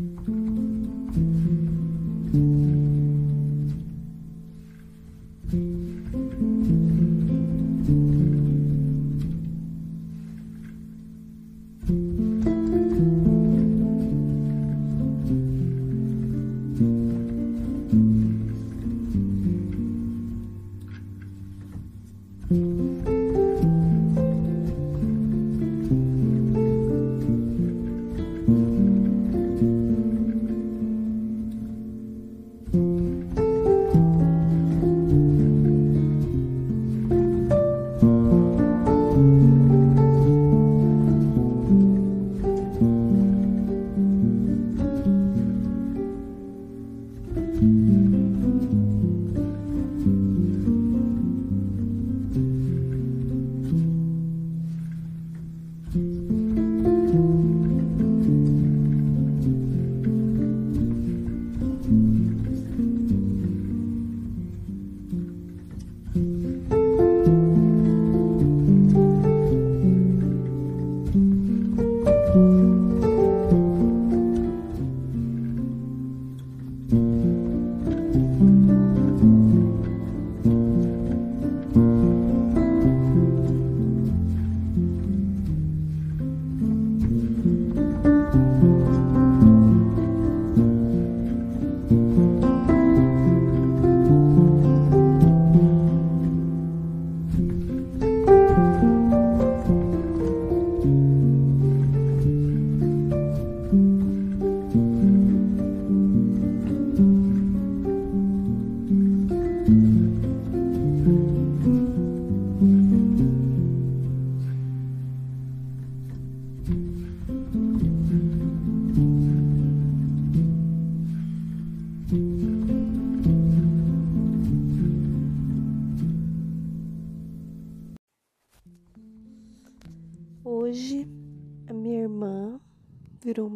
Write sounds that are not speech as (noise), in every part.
Mm-hmm.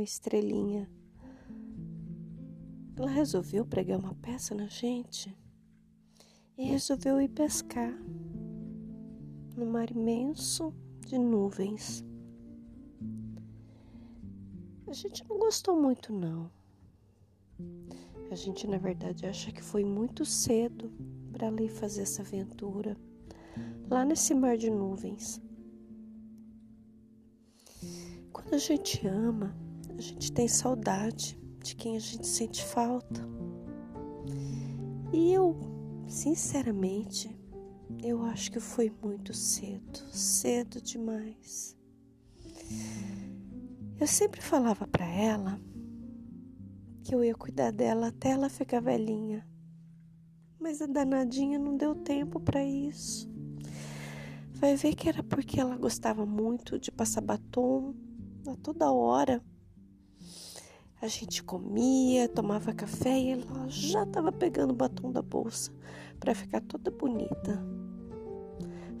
Uma estrelinha. Ela resolveu pregar uma peça na gente e resolveu ir pescar no mar imenso de nuvens. A gente não gostou muito, não. A gente, na verdade, acha que foi muito cedo para ir fazer essa aventura lá nesse mar de nuvens. Quando a gente ama, a gente tem saudade de quem a gente sente falta. E eu, sinceramente, eu acho que foi muito cedo, cedo demais. Eu sempre falava para ela que eu ia cuidar dela até ela ficar velhinha. Mas a danadinha não deu tempo para isso. Vai ver que era porque ela gostava muito de passar batom a toda hora. A gente comia, tomava café e ela já estava pegando o batom da bolsa para ficar toda bonita.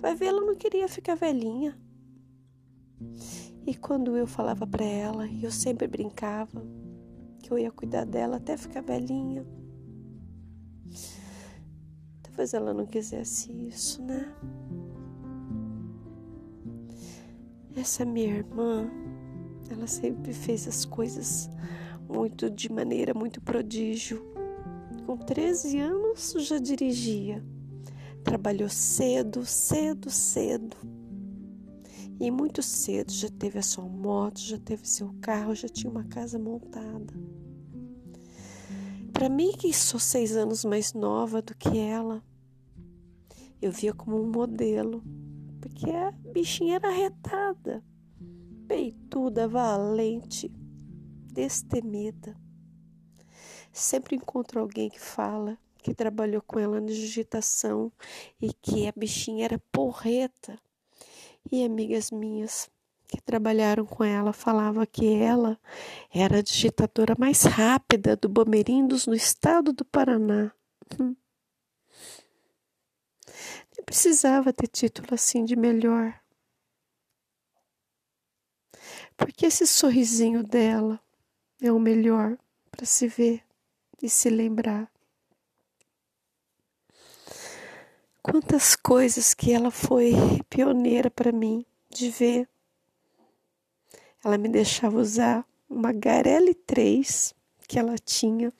Vai ver, ela não queria ficar velhinha. E quando eu falava para ela, eu sempre brincava que eu ia cuidar dela até ficar velhinha. Talvez ela não quisesse isso, né? Essa minha irmã ela sempre fez as coisas muito de maneira muito prodígio. Com 13 anos já dirigia. Trabalhou cedo, cedo, cedo. E muito cedo já teve a sua moto, já teve seu carro, já tinha uma casa montada. Para mim, que sou seis anos mais nova do que ela, eu via como um modelo, porque a bichinha era retada peituda, valente, destemida. Sempre encontro alguém que fala que trabalhou com ela na digitação e que a bichinha era porreta. E amigas minhas que trabalharam com ela falavam que ela era a digitadora mais rápida do Bomerindos no estado do Paraná. Hum. Nem precisava ter título assim de melhor. Porque esse sorrisinho dela é o melhor para se ver e se lembrar. Quantas coisas que ela foi pioneira para mim de ver. Ela me deixava usar uma Garelli 3 que ela tinha,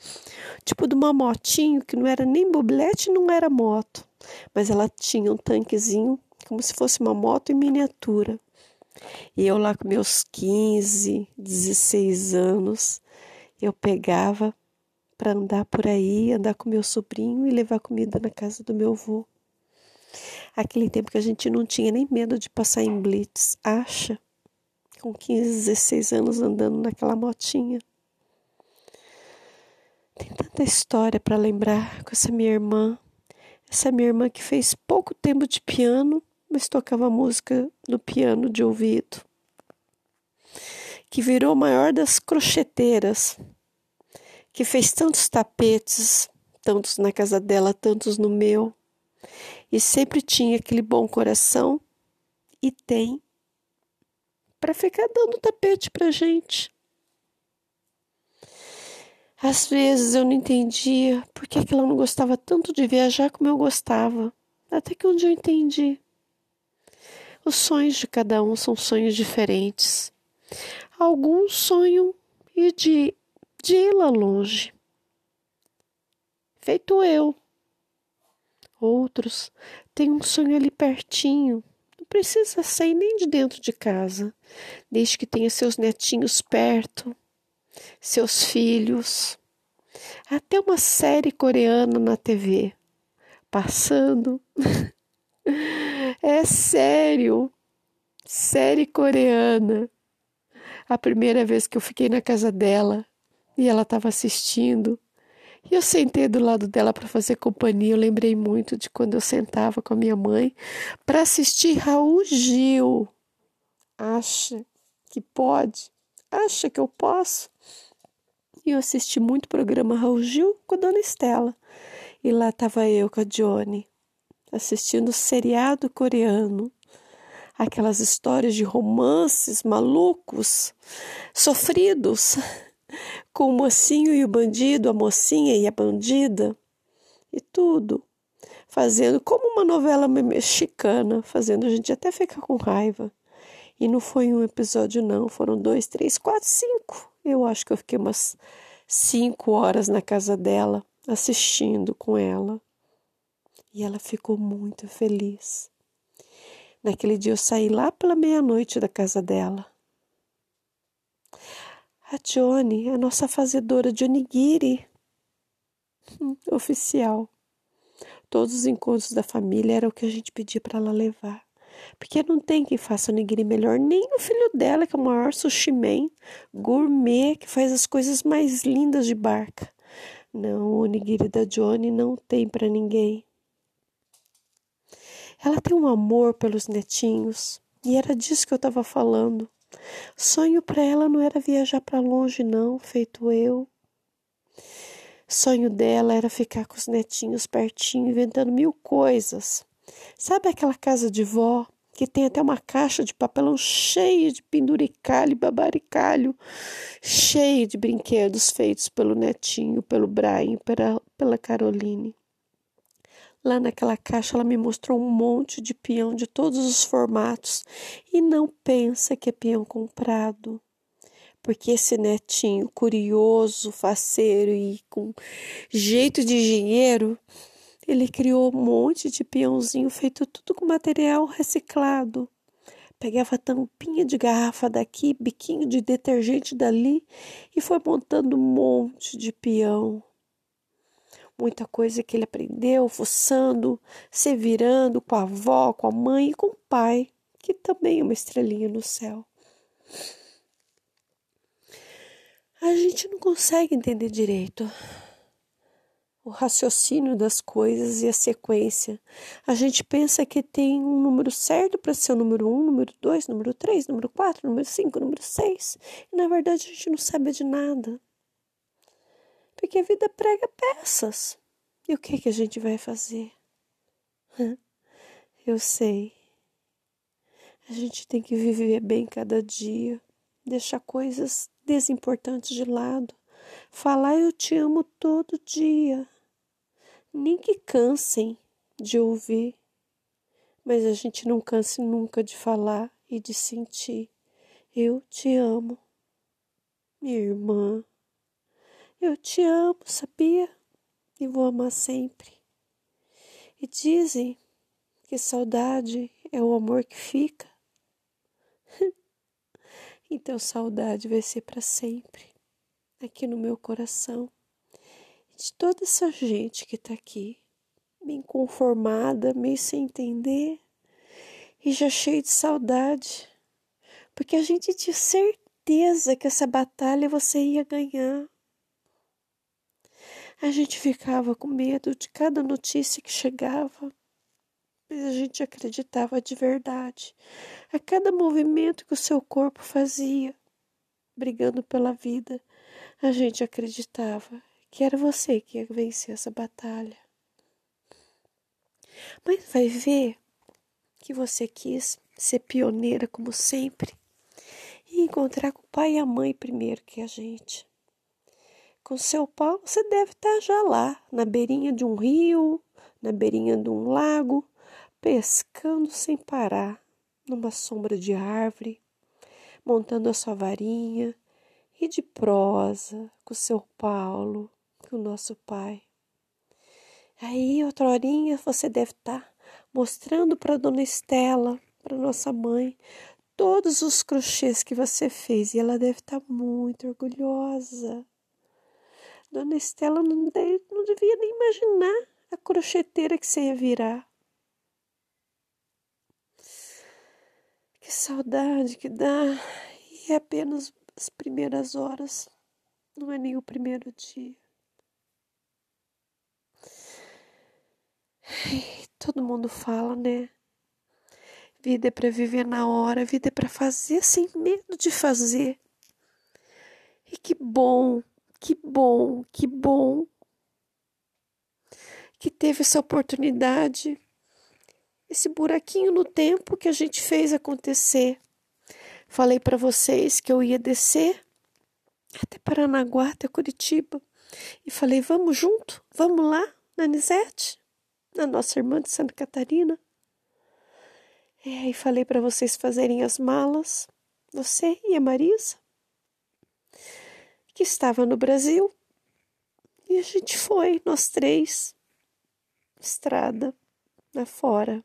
tipo de uma motinho que não era nem boblete, não era moto, mas ela tinha um tanquezinho como se fosse uma moto em miniatura. E eu lá com meus 15, 16 anos, eu pegava para andar por aí, andar com meu sobrinho e levar comida na casa do meu avô. Aquele tempo que a gente não tinha nem medo de passar em blitz, acha? Com 15, 16 anos andando naquela motinha. Tem tanta história para lembrar com essa minha irmã. Essa minha irmã que fez pouco tempo de piano, mas tocava música no piano de ouvido. Que virou a maior das crocheteiras. Que fez tantos tapetes, tantos na casa dela, tantos no meu. E sempre tinha aquele bom coração e tem para ficar dando tapete pra gente. Às vezes eu não entendia por que ela não gostava tanto de viajar como eu gostava. Até que um dia eu entendi. Os sonhos de cada um são sonhos diferentes. Alguns sonham e de, de ir lá longe, feito eu. Outros têm um sonho ali pertinho, não precisa sair nem de dentro de casa, desde que tenha seus netinhos perto seus filhos, até uma série coreana na TV passando. (laughs) é sério, série coreana. A primeira vez que eu fiquei na casa dela e ela estava assistindo, e eu sentei do lado dela para fazer companhia. Eu lembrei muito de quando eu sentava com a minha mãe para assistir Raul Gil. Acha que pode? Acha que eu posso? E eu assisti muito programa Raul Gil com a Dona Estela. E lá estava eu com a Johnny, assistindo seriado coreano. Aquelas histórias de romances malucos, sofridos, (laughs) com o mocinho e o bandido, a mocinha e a bandida, e tudo. Fazendo como uma novela mexicana, fazendo a gente até ficar com raiva. E não foi um episódio, não, foram dois, três, quatro, cinco. Eu acho que eu fiquei umas cinco horas na casa dela, assistindo com ela. E ela ficou muito feliz. Naquele dia eu saí lá pela meia-noite da casa dela. A Johnny, a nossa fazedora de onigiri. (laughs) Oficial. Todos os encontros da família era o que a gente pedia para ela levar. Porque não tem quem faça onigiri melhor, nem o filho dela, que é o maior sushi man, gourmet, que faz as coisas mais lindas de barca. Não, o onigiri da Johnny não tem para ninguém. Ela tem um amor pelos netinhos, e era disso que eu estava falando. Sonho para ela não era viajar para longe, não, feito eu. Sonho dela era ficar com os netinhos pertinho, inventando mil coisas. Sabe aquela casa de vó que tem até uma caixa de papelão cheia de penduricalho e babaricalho, cheia de brinquedos feitos pelo netinho, pelo Brian, pela, pela Caroline. Lá naquela caixa ela me mostrou um monte de peão de todos os formatos e não pensa que é peão comprado. Porque esse netinho curioso, faceiro e com jeito de engenheiro ele criou um monte de peãozinho feito tudo com material reciclado. Pegava tampinha de garrafa daqui, biquinho de detergente dali e foi montando um monte de peão. Muita coisa que ele aprendeu, fuçando, se virando com a avó, com a mãe e com o pai, que também é uma estrelinha no céu. A gente não consegue entender direito o raciocínio das coisas e a sequência. A gente pensa que tem um número certo para ser o número 1, um, número 2, número 3, número 4, número 5, número 6. E na verdade a gente não sabe de nada. Porque a vida prega peças. E o que, que a gente vai fazer? Eu sei. A gente tem que viver bem cada dia, deixar coisas desimportantes de lado Falar eu te amo todo dia. Nem que cansem de ouvir, mas a gente não canse nunca de falar e de sentir. Eu te amo. Minha irmã, eu te amo, sabia? E vou amar sempre. E dizem que saudade é o amor que fica. (laughs) então saudade vai ser para sempre aqui no meu coração. De toda essa gente que tá aqui, bem conformada, meio sem entender e já cheio de saudade, porque a gente tinha certeza que essa batalha você ia ganhar. A gente ficava com medo de cada notícia que chegava, mas a gente acreditava de verdade a cada movimento que o seu corpo fazia, brigando pela vida. A gente acreditava que era você que ia vencer essa batalha. Mas vai ver que você quis ser pioneira como sempre e encontrar com o pai e a mãe primeiro que a gente. Com seu Paulo, você deve estar já lá, na beirinha de um rio, na beirinha de um lago, pescando sem parar, numa sombra de árvore, montando a sua varinha e de prosa com seu Paulo, com o nosso pai. Aí, outra horinha, você deve estar mostrando para Dona Estela, para nossa mãe, todos os crochês que você fez e ela deve estar muito orgulhosa. Dona Estela não, deve, não devia nem imaginar a crocheteira que você ia virar. Que saudade que dá! E é apenas as primeiras horas, não é nem o primeiro dia. Todo mundo fala, né? Vida é para viver na hora, vida é para fazer sem medo de fazer. E que bom, que bom, que bom que teve essa oportunidade, esse buraquinho no tempo que a gente fez acontecer. Falei para vocês que eu ia descer até Paranaguá, até Curitiba. E falei, vamos junto? Vamos lá, na Anisete, na nossa irmã de Santa Catarina. É, e falei para vocês fazerem as malas, você e a Marisa, que estava no Brasil. E a gente foi, nós três, estrada, lá fora.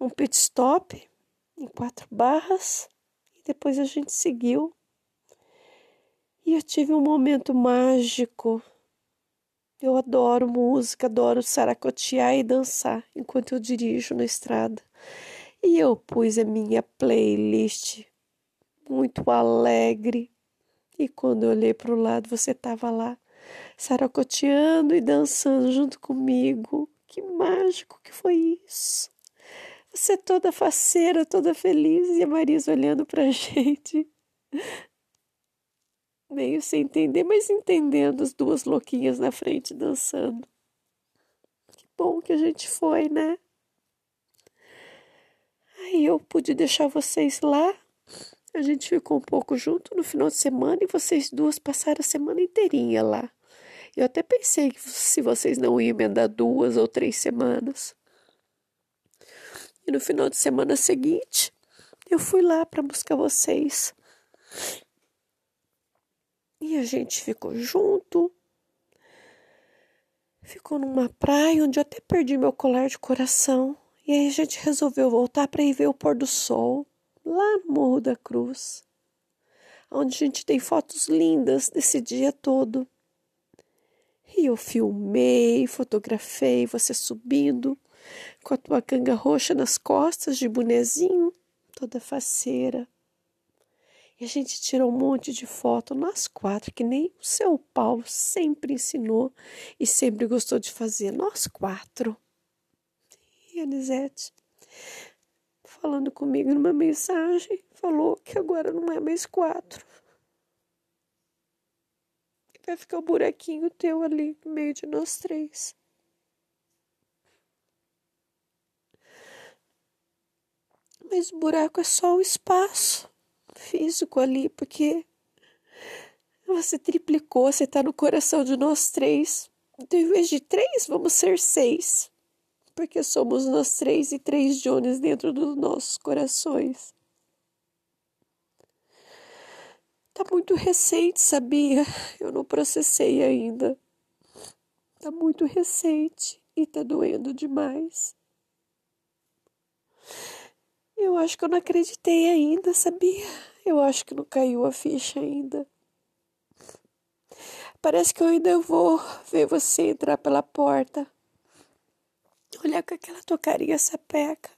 Um pit stop em quatro barras e depois a gente seguiu. E eu tive um momento mágico. Eu adoro música, adoro saracotear e dançar enquanto eu dirijo na estrada. E eu pus a minha playlist muito alegre. E quando eu olhei para o lado, você estava lá, saracoteando e dançando junto comigo. Que mágico que foi isso! Você toda faceira, toda feliz, e a Marisa olhando pra (laughs) gente. Meio sem entender, mas entendendo as duas louquinhas na frente dançando. Que bom que a gente foi, né? Aí eu pude deixar vocês lá. A gente ficou um pouco junto no final de semana e vocês duas passaram a semana inteirinha lá. Eu até pensei que se vocês não iam emendar duas ou três semanas. E no final de semana seguinte, eu fui lá para buscar vocês. E a gente ficou junto. Ficou numa praia onde eu até perdi meu colar de coração. E aí a gente resolveu voltar para ir ver o pôr do sol lá no Morro da Cruz, onde a gente tem fotos lindas desse dia todo. E eu filmei, fotografei você subindo com a tua canga roxa nas costas, de bonezinho, toda faceira. E a gente tirou um monte de foto, nós quatro, que nem o seu Paulo sempre ensinou e sempre gostou de fazer, nós quatro. E Anisete, falando comigo numa mensagem, falou que agora não é mais quatro. Vai ficar o um buraquinho teu ali no meio de nós três. Mas o buraco é só o espaço físico ali, porque você triplicou, você está no coração de nós três. Então, em vez de três, vamos ser seis. Porque somos nós três e três Jones dentro dos nossos corações. Tá muito recente, sabia? Eu não processei ainda. Tá muito recente e tá doendo demais. Eu acho que eu não acreditei ainda, sabia? Eu acho que não caiu a ficha ainda. Parece que eu ainda vou ver você entrar pela porta. Olhar com aquela tua carinha sapeca.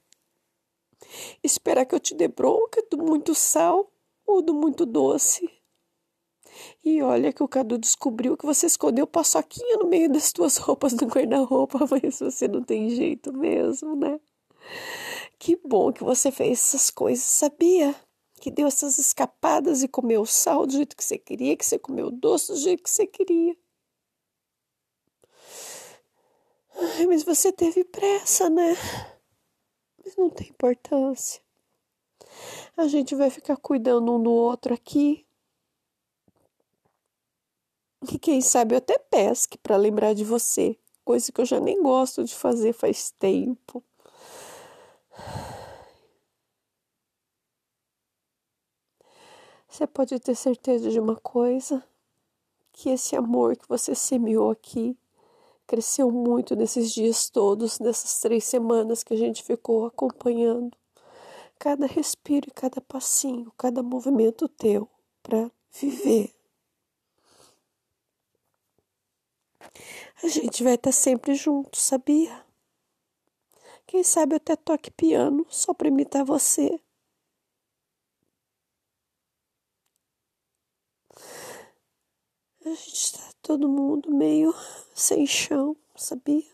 Esperar que eu te dê bronca do muito sal ou do muito doce. E olha que o Cadu descobriu que você escondeu paçoquinha no meio das tuas roupas do guarda-roupa, (laughs) mas você não tem jeito mesmo, né? Que bom que você fez essas coisas, sabia? Que deu essas escapadas e comeu sal do jeito que você queria, que você comeu doce do jeito que você queria. Ai, mas você teve pressa, né? Mas não tem importância. A gente vai ficar cuidando um do outro aqui. E quem sabe eu até pesque para lembrar de você, coisa que eu já nem gosto de fazer faz tempo. Você pode ter certeza de uma coisa: que esse amor que você semeou aqui cresceu muito nesses dias todos, nessas três semanas que a gente ficou acompanhando. Cada respiro e cada passinho, cada movimento teu para viver. A gente vai estar sempre junto, sabia? Quem sabe eu até toque piano só para imitar você. A gente está todo mundo meio (laughs) sem chão, sabia?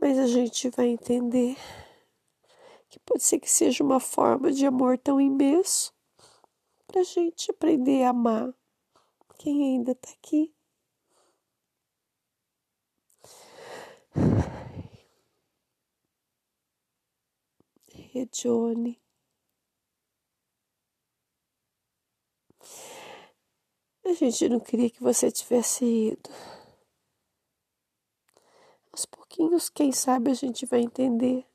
Mas a gente vai entender que pode ser que seja uma forma de amor tão imenso para a gente aprender a amar quem ainda está aqui. (sighs) E A gente não queria que você tivesse ido. Aos pouquinhos, quem sabe a gente vai entender.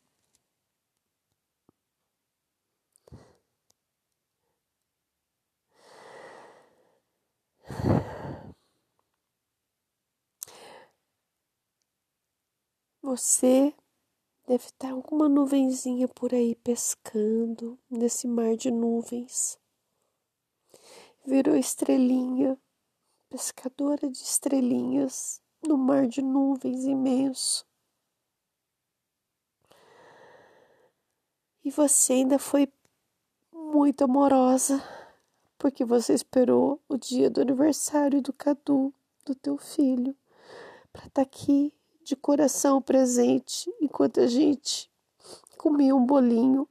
Você deve estar alguma nuvenzinha por aí pescando nesse mar de nuvens. Virou estrelinha, pescadora de estrelinhas no mar de nuvens imenso. E você ainda foi muito amorosa, porque você esperou o dia do aniversário do Cadu, do teu filho, para estar tá aqui de coração presente enquanto a gente comia um bolinho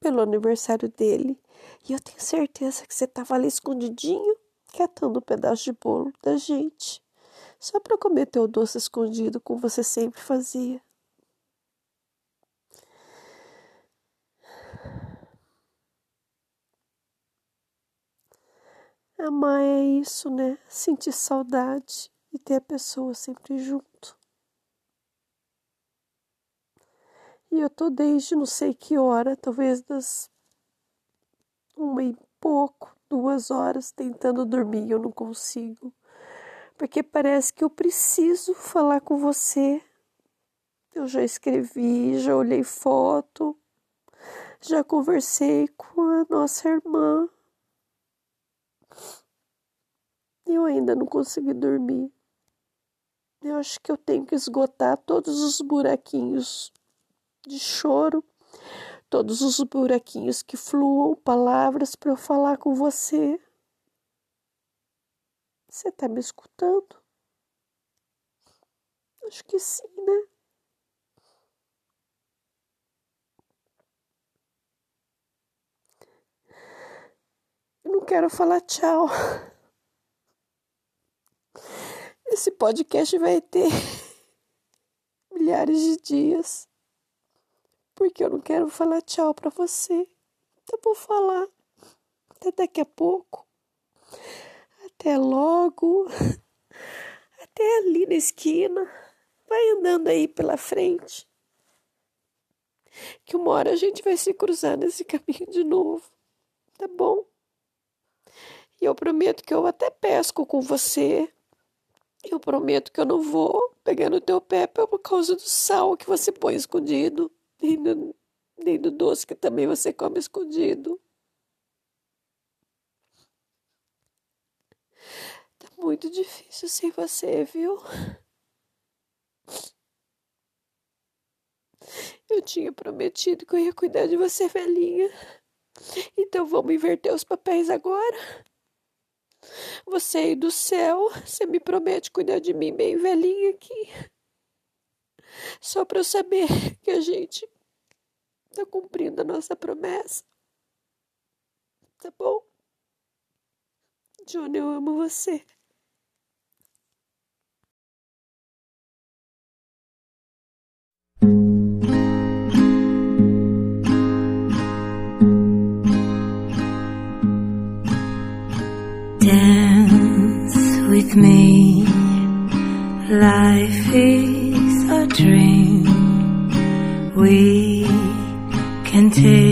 pelo aniversário dele. E eu tenho certeza que você estava ali escondidinho, catando um pedaço de bolo da gente, só para comer teu doce escondido, como você sempre fazia. Amar é isso, né? Sentir saudade e ter a pessoa sempre junto. E eu tô desde não sei que hora, talvez das uma e pouco, duas horas tentando dormir eu não consigo. Porque parece que eu preciso falar com você. Eu já escrevi, já olhei foto, já conversei com a nossa irmã. Eu ainda não consegui dormir. Eu acho que eu tenho que esgotar todos os buraquinhos de choro, todos os buraquinhos que fluam palavras para eu falar com você. Você está me escutando? Acho que sim, né? Eu não quero falar tchau. Esse podcast vai ter (laughs) milhares de dias. Porque eu não quero falar tchau para você. Então vou falar. Até daqui a pouco. Até logo. (laughs) Até ali na esquina. Vai andando aí pela frente. que uma hora a gente vai se cruzar nesse caminho de novo, tá bom? E eu prometo que eu até pesco com você. Eu prometo que eu não vou pegar no teu pé por causa do sal que você põe escondido, nem do, nem do doce que também você come escondido. Tá muito difícil sem você, viu? Eu tinha prometido que eu ia cuidar de você, velhinha. Então vamos inverter os papéis agora? Você aí do céu, você me promete cuidar de mim bem velhinha aqui. Só para eu saber (laughs) que a gente tá cumprindo a nossa promessa. Tá bom? Johnny, eu amo você. with me. Life is dream. We can take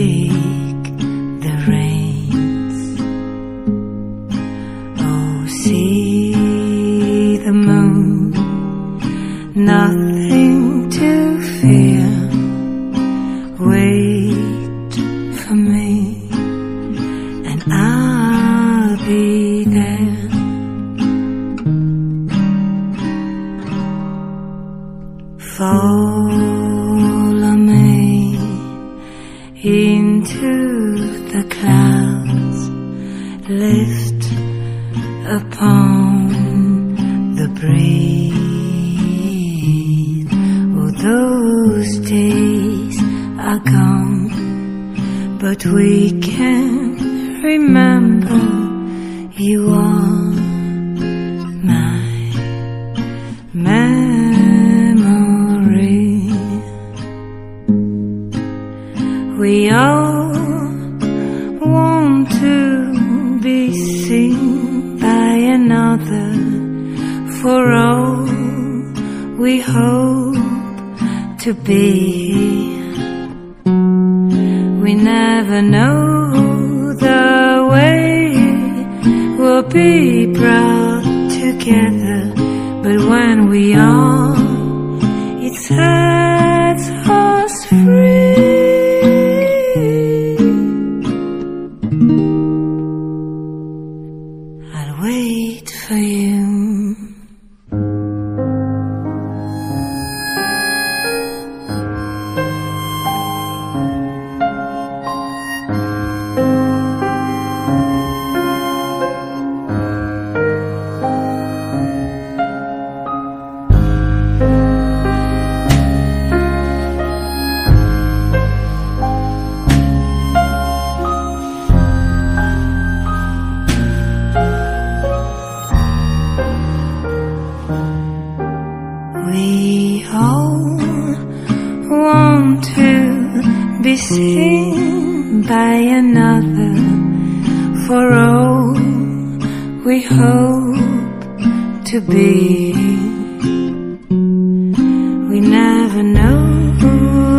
We never know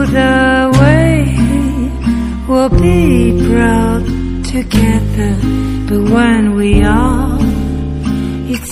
the way we'll be brought together, but when we are, it